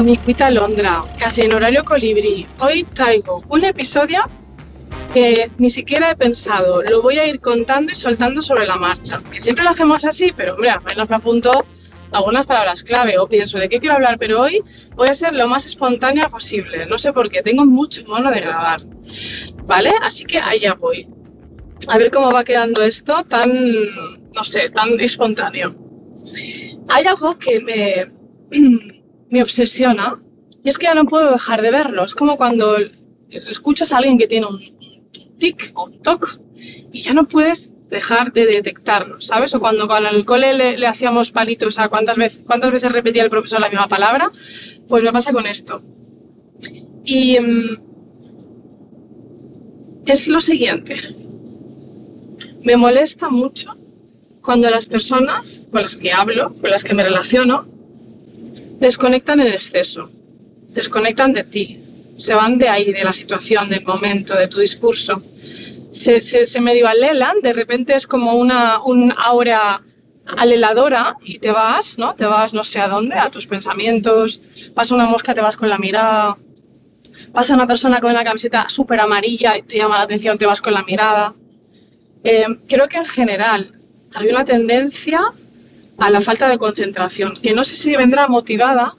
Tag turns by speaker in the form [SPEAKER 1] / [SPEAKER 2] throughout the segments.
[SPEAKER 1] Amiguita Londra, casi en horario colibrí. Hoy traigo un episodio que ni siquiera he pensado. Lo voy a ir contando y soltando sobre la marcha. Que siempre lo hacemos así, pero hombre, al menos me apunto algunas palabras clave o pienso de qué quiero hablar, pero hoy voy a ser lo más espontánea posible. No sé por qué, tengo mucho mono de grabar. ¿Vale? Así que allá voy. A ver cómo va quedando esto tan, no sé, tan espontáneo. Hay algo que me, me obsesiona y es que ya no puedo dejar de verlo. Es como cuando escuchas a alguien que tiene un tic o un toc y ya no puedes dejar de detectarlo, ¿sabes? O cuando con el cole le, hacíamos palitos a cuántas veces, cuántas veces repetía el profesor la misma palabra, pues me pasa con esto. Y mm, es lo siguiente. Me molesta mucho cuando las personas con las que hablo, con las que me relaciono, desconectan en exceso, desconectan de ti, se van de ahí, de la situación, del momento, de tu discurso se, se, medio alelan, de repente es como una un aura aleladora y te vas, ¿no? Te vas no sé a dónde, a tus pensamientos, pasa una mosca, te vas con la mirada, pasa una persona con una camiseta súper amarilla y te llama la atención, te vas con la mirada. Eh, creo que en general hay una tendencia a la falta de concentración, que no sé si vendrá motivada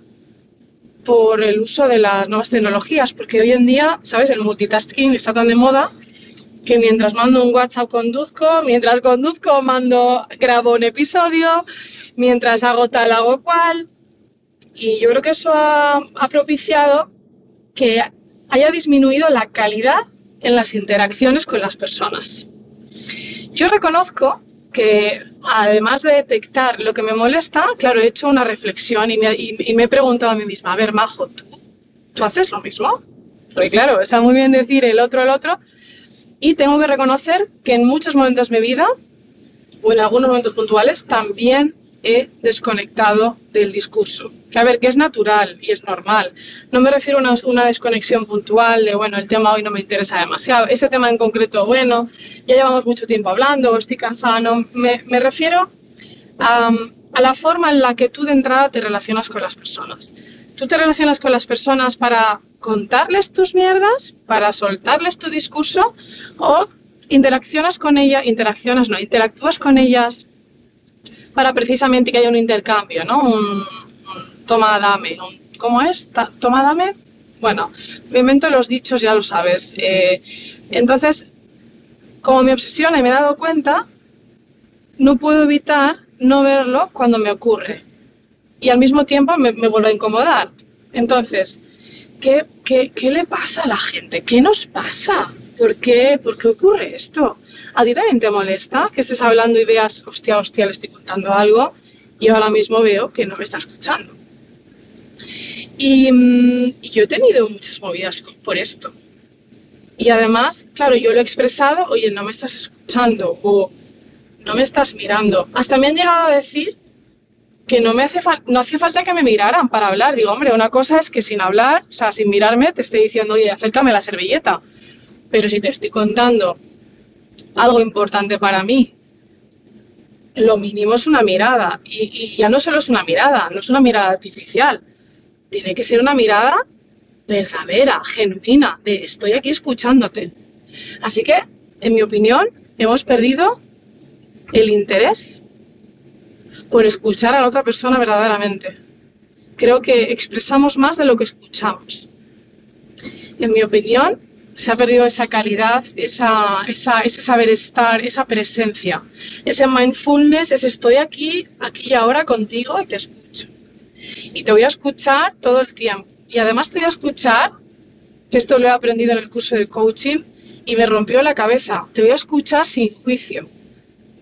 [SPEAKER 1] por el uso de las nuevas tecnologías, porque hoy en día, ¿sabes? El multitasking está tan de moda que mientras mando un WhatsApp conduzco, mientras conduzco mando, grabo un episodio, mientras hago tal, hago cual. Y yo creo que eso ha, propiciado que haya disminuido la calidad en las interacciones con las personas. Yo reconozco que además de detectar lo que me molesta, claro, he hecho una reflexión y me, y me he preguntado a mí misma, a ver, Majo, ¿tú, ¿tú haces lo mismo? Porque claro, está muy bien decir el otro, el otro, y tengo que reconocer que en muchos momentos de mi vida, o en algunos momentos puntuales, también he desconectado del discurso. Que a ver, que es natural y es normal. No me refiero a una, desconexión puntual de, bueno, el tema hoy no me interesa demasiado. Ese tema en concreto, bueno, ya llevamos mucho tiempo hablando, estoy cansada. No, me, me refiero a, a la forma en la que tú de entrada te relacionas con las personas. Tú te relacionas con las personas para contarles tus mierdas, para soltarles tu discurso o interaccionas con ellas, interaccionas, no, interactúas con ellas para precisamente que haya un intercambio, ¿no? Un, toma, dame. ¿Cómo es? toma, dame. Bueno, me invento los dichos, ya lo sabes. Eh, entonces, como me obsesiona y me he dado cuenta, no puedo evitar no verlo cuando me ocurre. Y al mismo tiempo me, me vuelve a incomodar. Entonces, ¿qué, qué, le pasa a la gente? ¿Qué nos pasa? ¿Por qué, ¿Por qué ocurre esto? ¿A ti también te molesta que estés hablando y veas, hostia, hostia, le estoy contando algo y ahora mismo veo que no me está escuchando? Y, mm, yo he tenido muchas movidas por esto. Y además, claro, yo lo he expresado, oye, no me estás escuchando o no me estás mirando. Hasta me han llegado a decir que no me hace no hacía falta que me miraran para hablar. Digo, hombre, una cosa es que sin hablar, o sea, sin mirarme, te estoy diciendo, oye, acércame la servilleta. Pero si te estoy contando algo importante para mí, lo mínimo es una mirada. Y, ya no solo es una mirada, no es una mirada artificial. Tiene que ser una mirada verdadera, genuina, de estoy aquí escuchándote. Así que, en mi opinión, hemos perdido el interés por escuchar a la otra persona verdaderamente. Creo que expresamos más de lo que escuchamos. En mi opinión, se ha perdido esa calidad, esa, ese saber estar, esa presencia, ese mindfulness, ese estoy aquí, aquí y ahora contigo y te escucho. Y te voy a escuchar todo el tiempo. Y además te voy a escuchar, esto lo he aprendido en el curso de coaching y me rompió la cabeza, te voy a escuchar sin juicio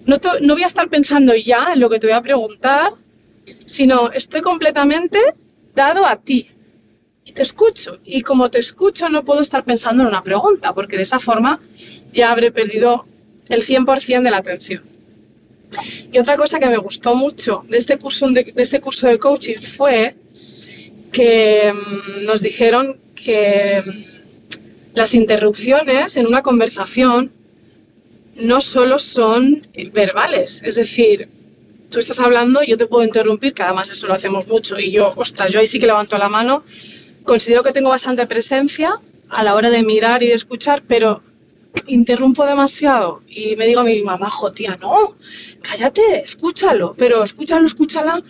[SPEAKER 1] no, voy a estar pensando ya en lo que te voy a preguntar, sino estoy completamente dado a ti. Y te escucho. Y como te escucho no puedo estar pensando en una pregunta, porque de esa forma ya habré perdido el 100% de la atención. Y otra cosa que me gustó mucho de este curso de, este curso de coaching fue que mm, nos dijeron que mm, las interrupciones en una conversación no solo son verbales, es decir, tú estás hablando yo te puedo interrumpir, que además eso lo hacemos mucho, y yo, ostras, yo ahí sí que levanto la mano, considero que tengo bastante presencia a la hora de mirar y de escuchar, pero interrumpo demasiado y me digo a mi mamá, jo, tía, no, cállate, escúchalo, pero escúchalo, escúchala,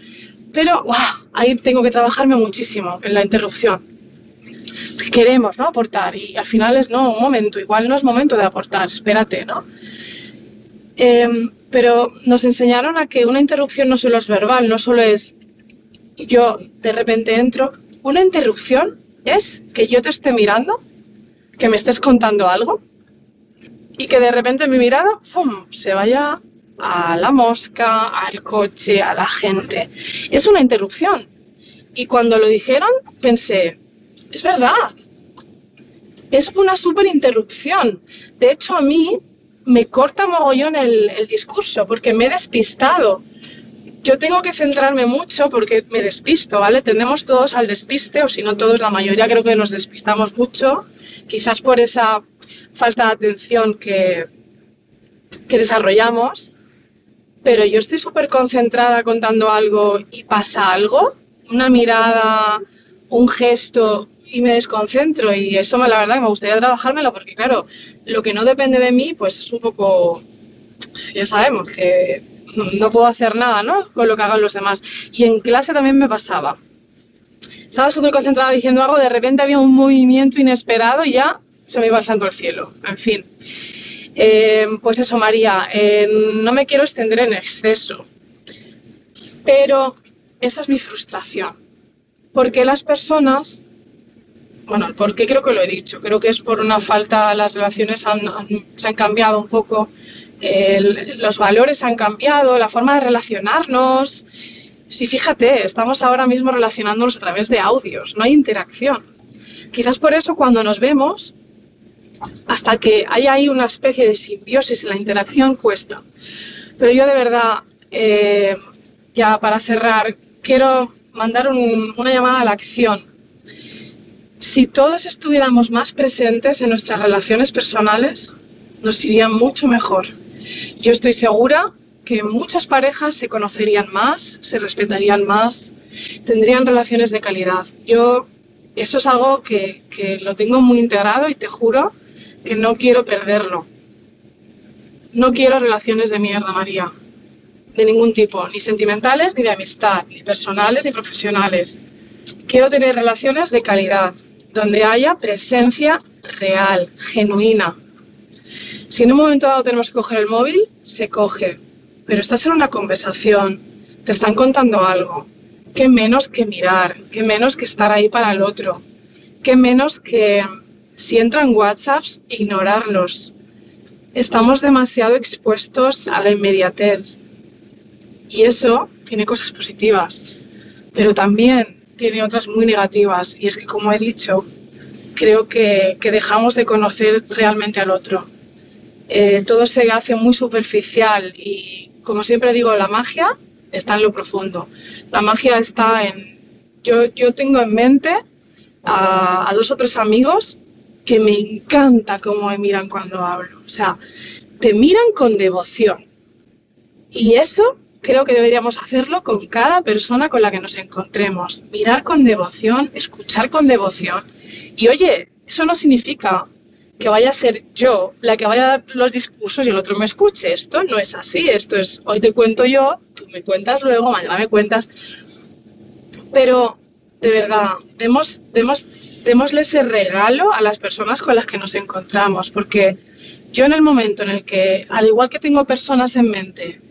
[SPEAKER 1] pero ahí tengo que trabajarme muchísimo en la interrupción. queremos, ¿no? Aportar y al final es, no, un momento, igual no es momento de aportar, espérate, ¿no? Em, pero nos enseñaron a que una interrupción no solo es verbal, no solo es yo de repente entro, una interrupción es que yo te esté mirando, que me estés contando algo y que de repente mi mirada ¡fum! se vaya a la mosca, al coche, a la gente. Es una interrupción. Y cuando lo dijeron pensé, es verdad, es una súper interrupción. De hecho, a mí me corta mogollón el, el discurso porque me he despistado yo tengo que centrarme mucho porque me despisto, ¿vale? Tendemos todos al despiste, o si no todos, la mayoría creo que nos despistamos mucho, quizás por esa falta de atención que, que desarrollamos, pero yo estoy súper concentrada contando algo y pasa algo, una mirada, un gesto y me desconcentro. Y eso la verdad me gustaría trabajármelo porque claro, lo que no depende de mí pues es un poco, ya sabemos que no puedo hacer nada, ¿no? Con lo que hagan los demás. Y en clase también me pasaba. Estaba súper concentrada diciendo algo, de repente había un movimiento inesperado y ya se me iba el santo al cielo. En fin. Eh, pues eso, María, eh, no me quiero extender en exceso, pero esa es mi frustración. Porque las personas, bueno, porque creo que lo he dicho, creo que es por una falta, las relaciones se han cambiado un poco los valores han cambiado, la forma de relacionarnos. Si fíjate, estamos ahora mismo relacionándonos a través de audios, no hay interacción. Quizás por eso cuando nos vemos, hasta que hay ahí una especie de simbiosis en la interacción, cuesta. Pero yo de verdad, eh, ya para cerrar, quiero mandar una llamada a la acción. Si todos estuviéramos más presentes en nuestras relaciones personales, nos iría mucho mejor. Yo estoy segura que muchas parejas se conocerían más, se respetarían más, tendrían relaciones de calidad. Yo eso es algo que, lo tengo muy integrado y te juro que no quiero perderlo. No quiero relaciones de mierda, María, de ningún tipo, ni sentimentales, ni de amistad, ni personales, ni profesionales. Quiero tener relaciones de calidad, donde haya presencia real, genuina, si en un momento dado tenemos que coger el móvil, se coge. Pero estás en una conversación, te están contando algo. ¿Qué menos que mirar? ¿Qué menos que estar ahí para el otro? ¿Qué menos que si entran WhatsApps, ignorarlos? Estamos demasiado expuestos a la inmediatez. Y eso tiene cosas positivas, pero también tiene otras muy negativas. Y es que, como he dicho, creo que, que dejamos de conocer realmente al otro. Eh, todo se hace muy superficial y, como siempre digo, la magia está en lo profundo. La magia está en... Yo, yo tengo en mente a, dos o tres amigos que me encanta cómo me miran cuando hablo. O sea, te miran con devoción. Y eso creo que deberíamos hacerlo con cada persona con la que nos encontremos. Mirar con devoción, escuchar con devoción. Y oye, eso no significa que vaya a ser yo la que vaya a dar los discursos y el otro me escuche. Esto no es así, esto es hoy te cuento yo, tú me cuentas luego, mañana me cuentas. Pero, de verdad, demos, demos, démosle ese regalo a las personas con las que nos encontramos, porque yo en el momento en el que, al igual que tengo personas en mente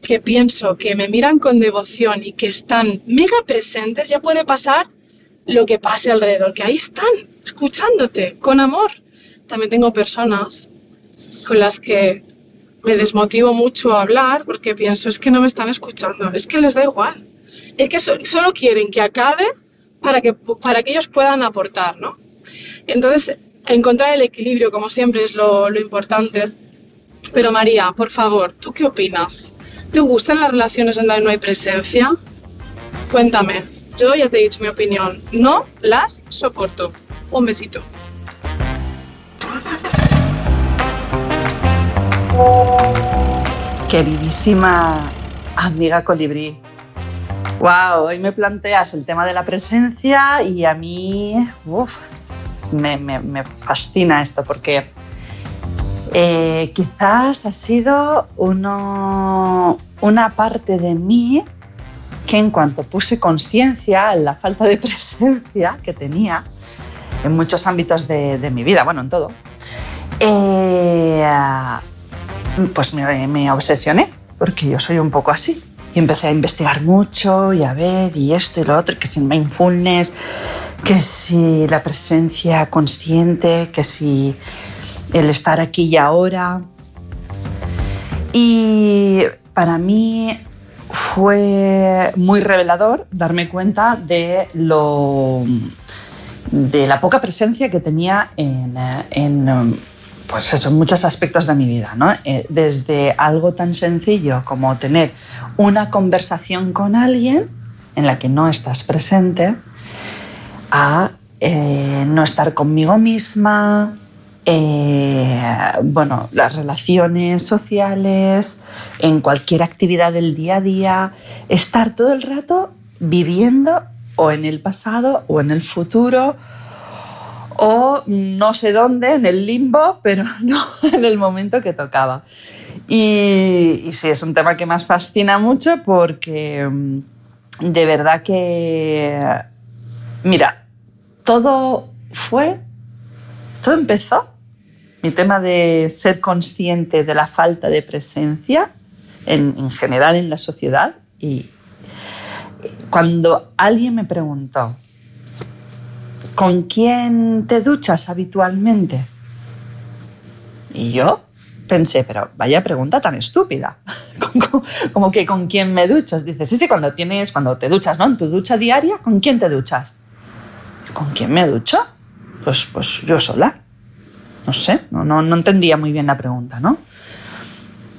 [SPEAKER 1] que pienso que me miran con devoción y que están mega presentes, ya puede pasar lo que pase alrededor, que ahí están, escuchándote, con amor también tengo personas con las que me desmotivo mucho a hablar porque pienso, es que no me están escuchando, es que les da igual. Es que solo quieren que acabe para que, para que ellos puedan aportar, ¿no? Entonces, encontrar el equilibrio, como siempre, es lo, lo importante. Pero María, por favor, ¿tú qué opinas? ¿Te gustan las relaciones que no hay presencia? Cuéntame. Yo ya te he dicho mi opinión. No las soporto. Un besito.
[SPEAKER 2] Queridísima amiga colibrí. Wow, hoy me planteas el tema de la presencia y a mí me, fascina esto porque eh, quizás ha sido uno, una parte de mí que en cuanto puse conciencia en la falta de presencia que tenía en muchos ámbitos de, mi vida, bueno, en todo, eh, pues me, obsesioné, porque yo soy un poco así. Y empecé a investigar mucho y a ver y esto y lo otro, que si mindfulness, que si la presencia consciente, que si el estar aquí y ahora. Y para mí fue muy revelador darme cuenta de lo de la poca presencia que tenía en, en pues eso, muchos aspectos de mi vida, ¿no? Eh, desde algo tan sencillo como tener una conversación con alguien en la que no estás presente, a eh, no estar conmigo misma, eh, bueno, las relaciones sociales, en cualquier actividad del día a día, estar todo el rato viviendo o en el pasado o en el futuro o no sé dónde, en el limbo, pero no en el momento que tocaba. Y, sí, es un tema que me fascina mucho porque mm, de verdad que, mira, todo fue, todo empezó, mi tema de ser consciente de la falta de presencia en, en general en la sociedad y cuando alguien me preguntó, ¿con quién te duchas habitualmente? Y yo pensé, pero vaya pregunta tan estúpida. Como que con quién me duchas. Dices, sí, sí, cuando tienes, cuando te duchas, ¿no? En tu ducha diaria, ¿con quién te duchas? ¿Con quién me ducho? Pues, pues yo sola. No sé, no, no, entendía muy bien la pregunta, ¿no?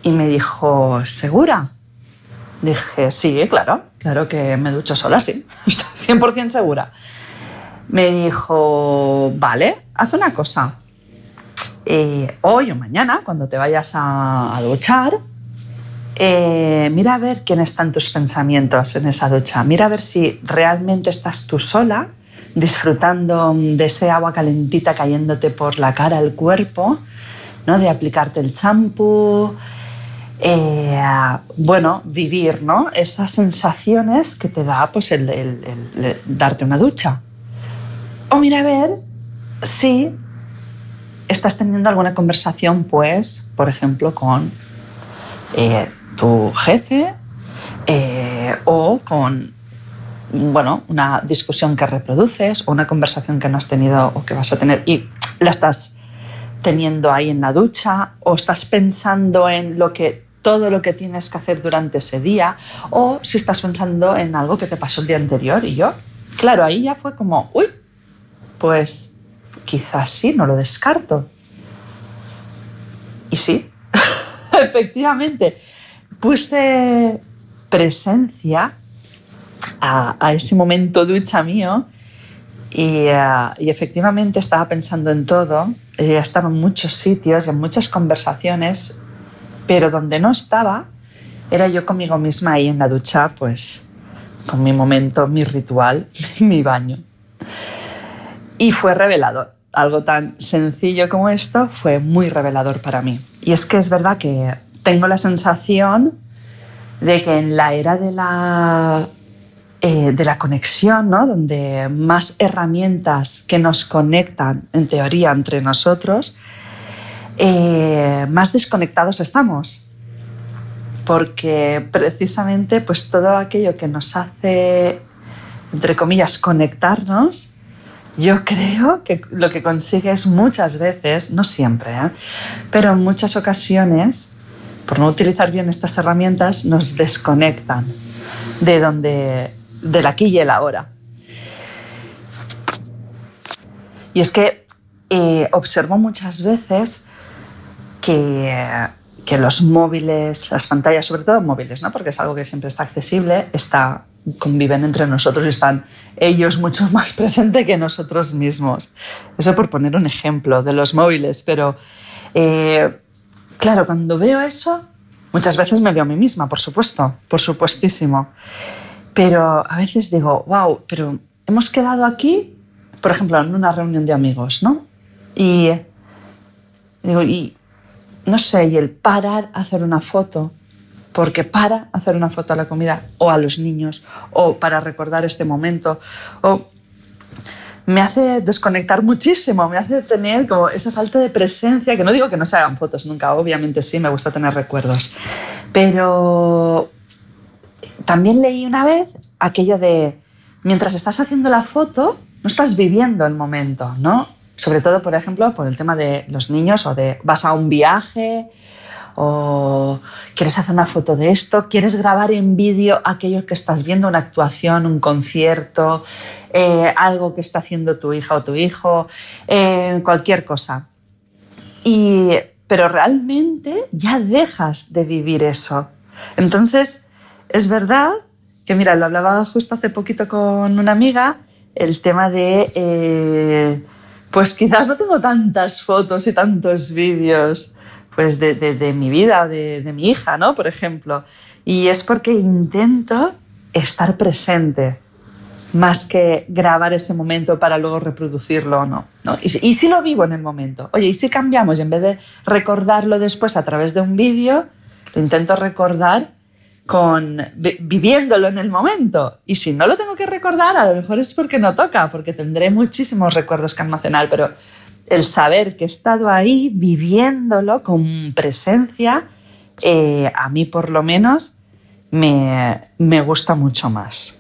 [SPEAKER 2] Y me dijo, ¿segura? Dije, sí, claro, claro que me ducho sola, sí. Estoy 100% segura me dijo, vale, haz una cosa. Eh, hoy o mañana, cuando te vayas a, duchar, eh, mira a ver quién están tus pensamientos en esa ducha. Mira a ver si realmente estás tú sola, disfrutando de ese agua calentita cayéndote por la cara, el cuerpo, ¿no? de aplicarte el champú. Eh, bueno, vivir ¿no? esas sensaciones que te da pues, el darte una ducha. O mira a ver si estás teniendo alguna conversación, pues, por ejemplo, con eh, tu jefe eh, o con, bueno, una discusión que reproduces o una conversación que no has tenido o que vas a tener y la estás teniendo ahí en la ducha o estás pensando en lo que todo lo que tienes que hacer durante ese día o si estás pensando en algo que te pasó el día anterior y yo, claro, ahí ya fue como, uy, pues quizás sí, no lo descarto. Y sí, efectivamente, puse presencia a, ese momento ducha mío y, eh, y, efectivamente estaba pensando en todo, estaba en muchos sitios en muchas conversaciones, pero donde no estaba era yo conmigo misma ahí en la ducha, pues con mi momento, mi ritual, mi baño. Y fue revelador. Algo tan sencillo como esto fue muy revelador para mí. Y es que es verdad que tengo la sensación de que en la era de la, eh, de la conexión, ¿no? donde más herramientas que nos conectan, en teoría, entre nosotros, eh, más desconectados estamos. Porque precisamente pues, todo aquello que nos hace, entre comillas, conectarnos, yo creo que lo que consigues muchas veces, no siempre, ¿eh? pero en muchas ocasiones, por no utilizar bien estas herramientas, nos desconectan de donde, del aquí y el ahora. Y es que eh, observo muchas veces que, que, los móviles, las pantallas, sobre todo móviles, ¿no? porque es algo que siempre está accesible, está, conviven entre nosotros y están ellos mucho más presentes que nosotros mismos. Eso por poner un ejemplo de los móviles, pero eh, claro, cuando veo eso, muchas veces me veo a mí misma, por supuesto, por supuestísimo. Pero a veces digo, wow, pero hemos quedado aquí, por ejemplo, en una reunión de amigos, ¿no? Y digo, y no sé, y el parar a hacer una foto, porque para hacer una foto a la comida o a los niños, o para recordar este momento, o me hace desconectar muchísimo, me hace tener como esa falta de presencia, que no digo que no se hagan fotos nunca, obviamente sí, me gusta tener recuerdos, pero también leí una vez aquello de, mientras estás haciendo la foto, no estás viviendo el momento, ¿no? Sobre todo, por ejemplo, por el tema de los niños o de vas a un viaje o quieres hacer una foto de esto, quieres grabar en vídeo aquello que estás viendo, una actuación, un concierto, eh, algo que está haciendo tu hija o tu hijo, eh, cualquier cosa. Y, pero realmente ya dejas de vivir eso. Entonces, es verdad que, mira, lo hablaba justo hace poquito con una amiga, el tema de, eh, pues quizás no tengo tantas fotos y tantos vídeos pues de, mi vida, de, de, mi hija, ¿no? Por ejemplo. Y es porque intento estar presente más que grabar ese momento para luego reproducirlo o no. ¿no? Y, si lo vivo en el momento. Oye, ¿y si cambiamos? Y en vez de recordarlo después a través de un vídeo, lo intento recordar con viviéndolo en el momento. Y si no lo tengo que recordar, a lo mejor es porque no toca, porque tendré muchísimos recuerdos que almacenar, pero el saber que he estado ahí viviéndolo con presencia, eh, a mí por lo menos me, gusta mucho más.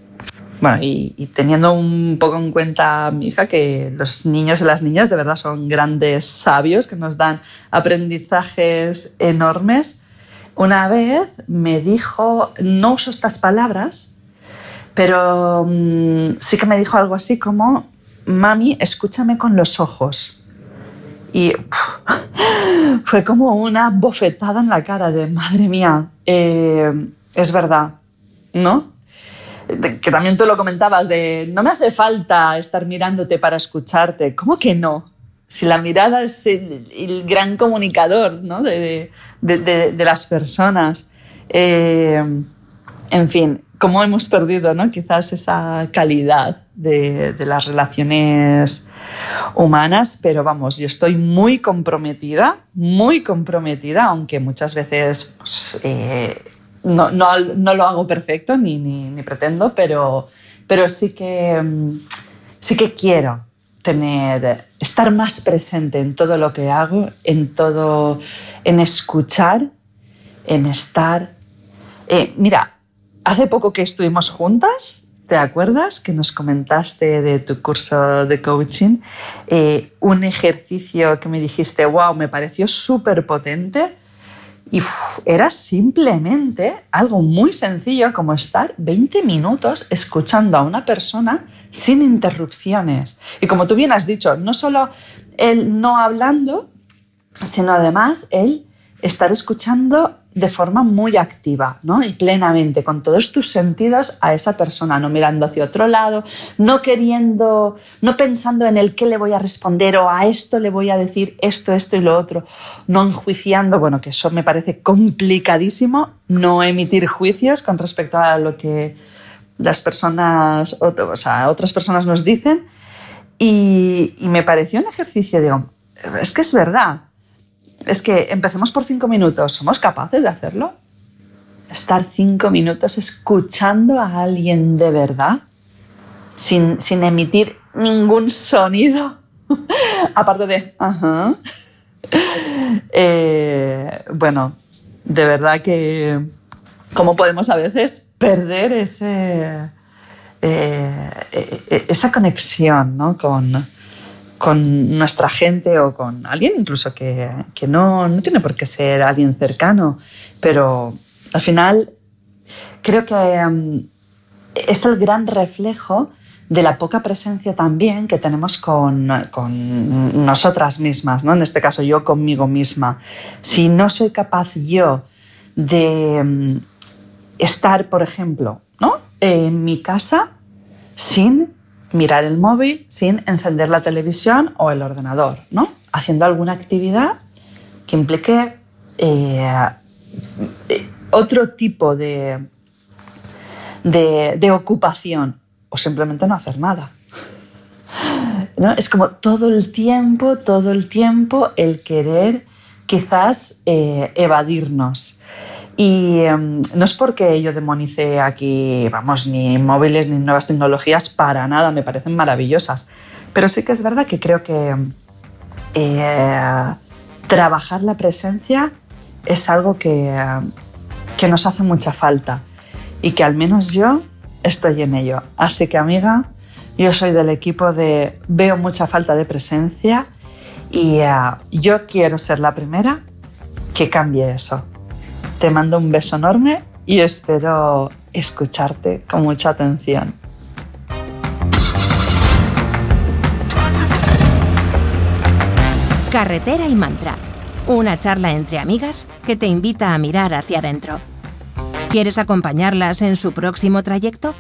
[SPEAKER 2] Bueno, y, teniendo un poco en cuenta mi hija que los niños y las niñas de verdad son grandes sabios que nos dan aprendizajes enormes, una vez me dijo, no uso estas palabras, pero mm, sí que me dijo algo así como, mami, escúchame con los ojos. Y fue como una bofetada en la cara de, madre mía, eh, es verdad, ¿no? Que también tú lo comentabas de, no me hace falta estar mirándote para escucharte. ¿Cómo que no? Si la mirada es el, gran comunicador ¿no? de, de, de, las personas. Eh, en fin, cómo hemos perdido ¿no? quizás esa calidad de, las relaciones humanas, pero vamos, yo estoy muy comprometida, muy comprometida, aunque muchas veces pues, eh, no, no, no, lo hago perfecto ni, ni, ni, pretendo, pero, pero sí, que, mm, sí que quiero tener, estar más presente en todo lo que hago, en todo, en escuchar, en estar. Eh, mira, hace poco que estuvimos juntas, ¿Te acuerdas que nos comentaste de tu curso de coaching eh, un ejercicio que me dijiste, wow, me pareció súper potente? Y era simplemente algo muy sencillo como estar 20 minutos escuchando a una persona sin interrupciones. Y como tú bien has dicho, no solo el no hablando, sino además el estar escuchando de forma muy activa ¿no? y plenamente, con todos tus sentidos a esa persona, no mirando hacia otro lado, no queriendo, no pensando en el qué le voy a responder o a esto le voy a decir esto, esto y lo otro, no enjuiciando, bueno, que eso me parece complicadísimo, no emitir juicios con respecto a lo que las personas, o, sea, otras personas nos dicen. Y, y me pareció un ejercicio, digo, es que es verdad, es que empecemos por cinco minutos. ¿Somos capaces de hacerlo? Estar cinco minutos escuchando a alguien de verdad, sin, emitir ningún sonido, aparte de. Eh, bueno, de verdad que cómo podemos a veces perder ese, eh, e, esa conexión ¿no? con, con nuestra gente o con alguien incluso que, que no, no, tiene por qué ser alguien cercano, pero al final creo que um, es el gran reflejo de la poca presencia también que tenemos con, nosotras mismas, ¿no? en este caso yo conmigo misma. Si no soy capaz yo de mm, estar, por ejemplo, ¿no? en mi casa sin mirar el móvil, sin encender la televisión o el ordenador, ¿no? haciendo alguna actividad que implique eh, eh, otro tipo de, de, ocupación o simplemente no hacer nada. ¿No? Es como todo el tiempo, todo el tiempo el querer quizás eh, evadirnos. Y em, no es porque yo demonice aquí, vamos, ni móviles ni nuevas tecnologías, para nada, me parecen maravillosas. Pero sí que es verdad que creo que eh, trabajar la presencia es algo que, que nos hace mucha falta y que al menos yo estoy en ello. Así que amiga, yo soy del equipo de veo mucha falta de presencia y eh, yo quiero ser la primera que cambie eso. Te mando un beso enorme y espero escucharte con mucha atención.
[SPEAKER 3] Carretera y Mantra, una charla entre amigas que te invita a mirar hacia adentro. ¿Quieres acompañarlas en su próximo trayecto?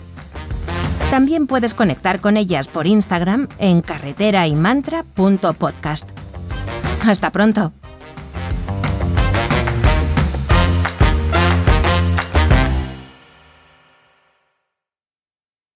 [SPEAKER 3] También puedes conectar con ellas por Instagram en carreteraymantra.podcast. Hasta pronto.